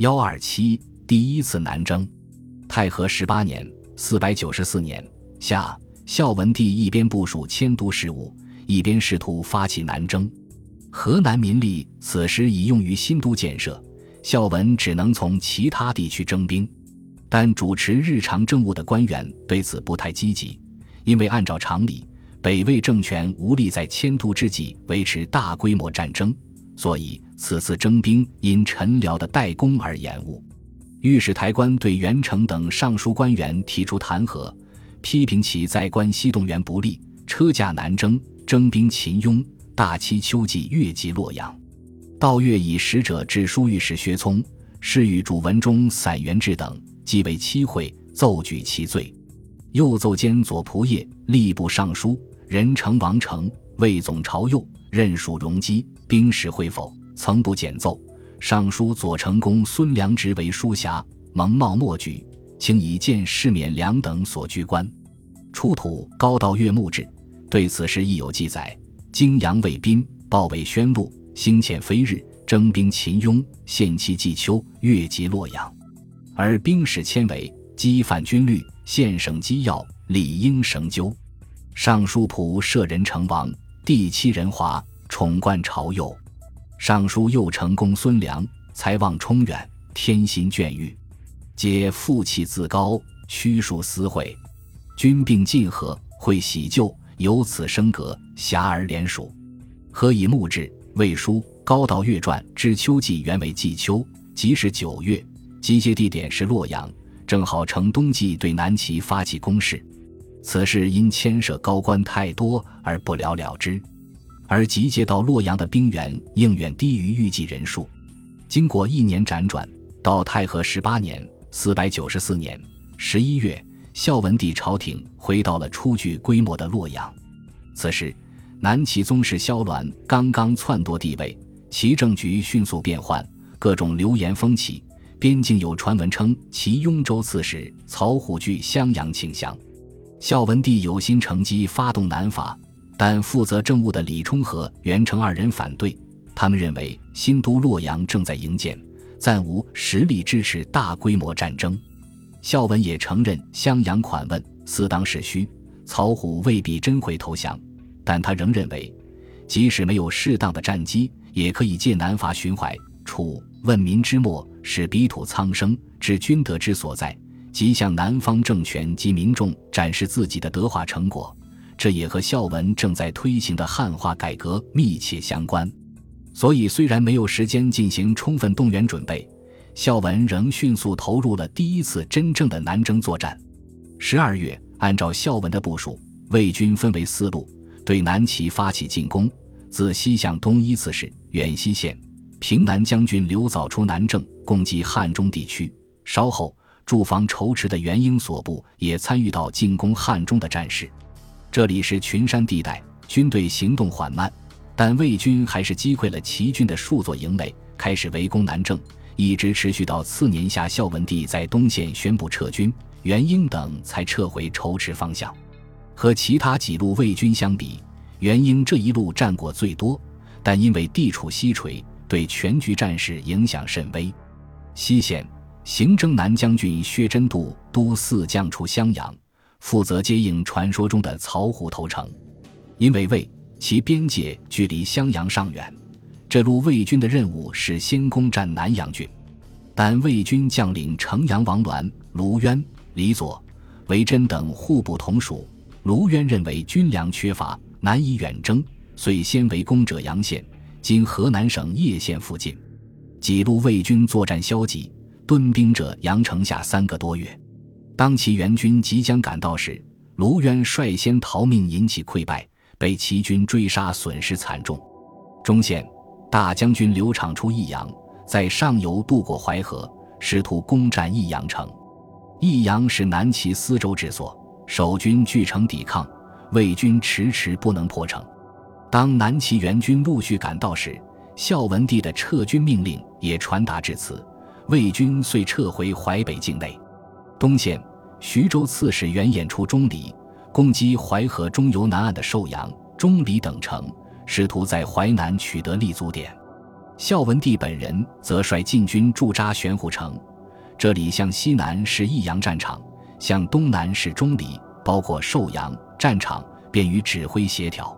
幺二七第一次南征。太和十八年（四百九十四年）夏，孝文帝一边部署迁都事务，一边试图发起南征。河南民力此时已用于新都建设，孝文只能从其他地区征兵。但主持日常政务的官员对此不太积极，因为按照常理，北魏政权无力在迁都之际维持大规模战争，所以此次征兵因陈辽的代工而延误。御史台官对袁成等尚书官员提出弹劾，批评其在关西动员不利，车驾南征，征兵秦雍，大期秋季越级洛阳。道月以使者致书御史薛聪，示与主文中散元志等。即为七会奏举其罪，又奏监左仆射、吏部尚书任城王成、魏总朝右任属容基兵使会否，曾不简奏。尚书左丞公孙良直为书匣，蒙冒莫举，请以见世免良等所居官。出土高道岳墓志，对此事亦有记载：泾阳卫兵报为宣禄，兴遣飞日征兵秦雍，献期季秋，越及洛阳。而兵士迁为机犯军律，县省机要，理应绳究。尚书仆射人成王，第七人华，宠冠朝右。尚书右丞公孙良，才望冲远，天心眷欲，皆负气自高，屈属私会。军病尽和，会喜旧，由此升格，遐而连属。何以墓志、魏书、高道月传之秋季原为季秋，即是九月。集结地点是洛阳，正好乘冬季对南齐发起攻势。此事因牵涉高官太多而不了了之，而集结到洛阳的兵员应远低于预计人数。经过一年辗转，到太和十八年（四百九十四年）十一月，孝文帝朝廷回到了初具规模的洛阳。此时，南齐宗室萧鸾刚刚篡夺帝位，其政局迅速变换，各种流言风起。边境有传闻称其雍州刺史曹虎据襄阳请降，孝文帝有心乘机发动南伐，但负责政务的李冲和袁成二人反对。他们认为新都洛阳正在营建，暂无实力支持大规模战争。孝文也承认襄阳款问似当是虚，曹虎未必真会投降，但他仍认为，即使没有适当的战机，也可以借南伐巡淮楚。问民之末，使彼土苍生，知君德之所在，即向南方政权及民众展示自己的德化成果。这也和孝文正在推行的汉化改革密切相关。所以，虽然没有时间进行充分动员准备，孝文仍迅速投入了第一次真正的南征作战。十二月，按照孝文的部署，魏军分为四路，对南齐发起进攻，自西向东依次是远西线。平南将军刘藻出南郑，攻击汉中地区。稍后，驻防仇池的元英所部也参与到进攻汉中的战事。这里是群山地带，军队行动缓慢，但魏军还是击溃了齐军的数座营垒，开始围攻南郑，一直持续到次年夏，孝文帝在东线宣布撤军，元英等才撤回仇池方向。和其他几路魏军相比，元英这一路战果最多，但因为地处西陲。对全局战事影响甚微。西线行征南将军薛真度督四将出襄阳，负责接应传说中的曹虎投诚。因为魏其边界距离襄阳尚远，这路魏军的任务是先攻占南阳郡。但魏军将领城阳王鸾、卢渊、李左、韦真等互不同属。卢渊认为军粮缺乏，难以远征，遂先围攻者阳县。今河南省叶县附近，几路魏军作战消极，屯兵者阳城下三个多月。当其援军即将赶到时，卢渊率先逃命，引起溃败，被齐军追杀，损失惨重。中线大将军刘畅出益阳，在上游渡过淮河，试图攻占益阳城。益阳是南齐司州之所，守军据城抵抗，魏军迟迟不能破城。当南齐援军陆续赶到时，孝文帝的撤军命令也传达至此，魏军遂撤回淮北境内。东线，徐州刺史袁衍出钟离，攻击淮河中游南岸的寿阳、钟离等城，试图在淮南取得立足点。孝文帝本人则率禁军驻扎玄虎城，这里向西南是益阳战场，向东南是钟离，包括寿阳战场，便于指挥协调。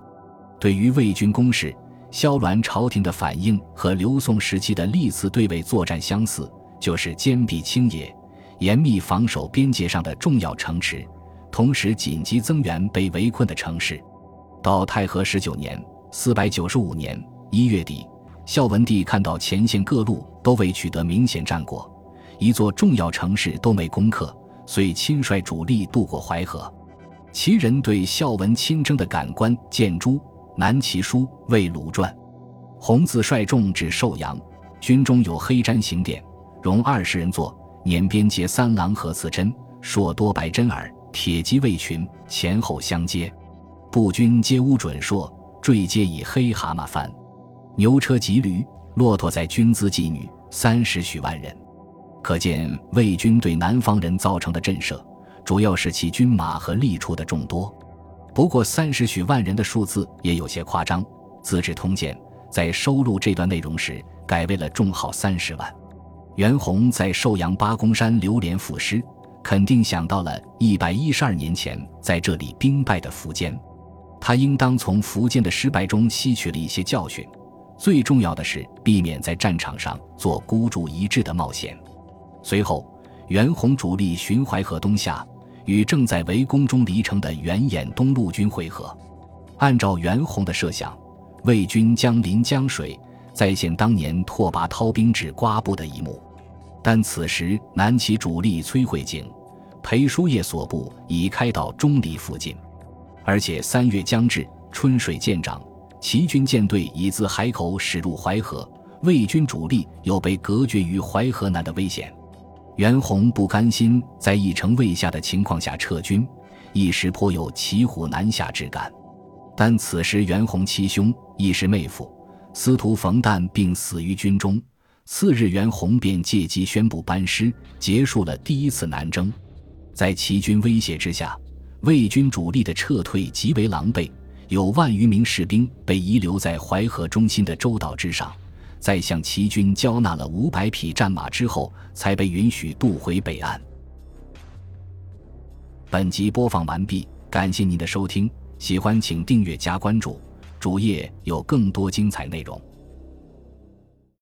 对于魏军攻势，萧鸾朝廷的反应和刘宋时期的历次对魏作战相似，就是坚壁清野，严密防守边界上的重要城池，同时紧急增援被围困的城市。到太和十九年（四百九十五年）一月底，孝文帝看到前线各路都未取得明显战果，一座重要城市都没攻克，遂亲率主力渡过淮河。其人对孝文亲征的感官见诸。南齐书魏鲁传，洪自率众至寿阳，军中有黑毡行殿，容二十人坐，辇边结三郎和刺针，硕多白针耳，铁骑卫群前后相接，步军皆乌准硕，坠阶以黑蛤蟆翻，牛车及驴，骆驼载军资妓女三十许万人，可见魏军对南方人造成的震慑，主要是其军马和吏畜的众多。不过三十许万人的数字也有些夸张，《资治通鉴》在收录这段内容时改为了众号三十万。袁弘在寿阳八公山流连赋诗，肯定想到了一百一十二年前在这里兵败的苻坚，他应当从苻坚的失败中吸取了一些教训。最重要的是避免在战场上做孤注一掷的冒险。随后，袁弘主力巡淮河东下。与正在围攻中离城的袁衍东路军会合。按照袁弘的设想，魏军将临江水，再现当年拓跋焘兵至瓜埠的一幕。但此时南齐主力崔慧景、裴叔业所部已开到钟离附近，而且三月将至，春水渐涨，齐军舰队已自海口驶入淮河，魏军主力又被隔绝于淮河南的危险。袁弘不甘心在一城未下的情况下撤军，一时颇有骑虎难下之感。但此时袁弘七兄亦是妹夫司徒冯诞并死于军中。次日，袁弘便借机宣布班师，结束了第一次南征。在齐军威胁之下，魏军主力的撤退极为狼狈，有万余名士兵被遗留在淮河中心的洲岛之上。在向齐军交纳了五百匹战马之后，才被允许渡回北岸。本集播放完毕，感谢您的收听，喜欢请订阅加关注，主页有更多精彩内容。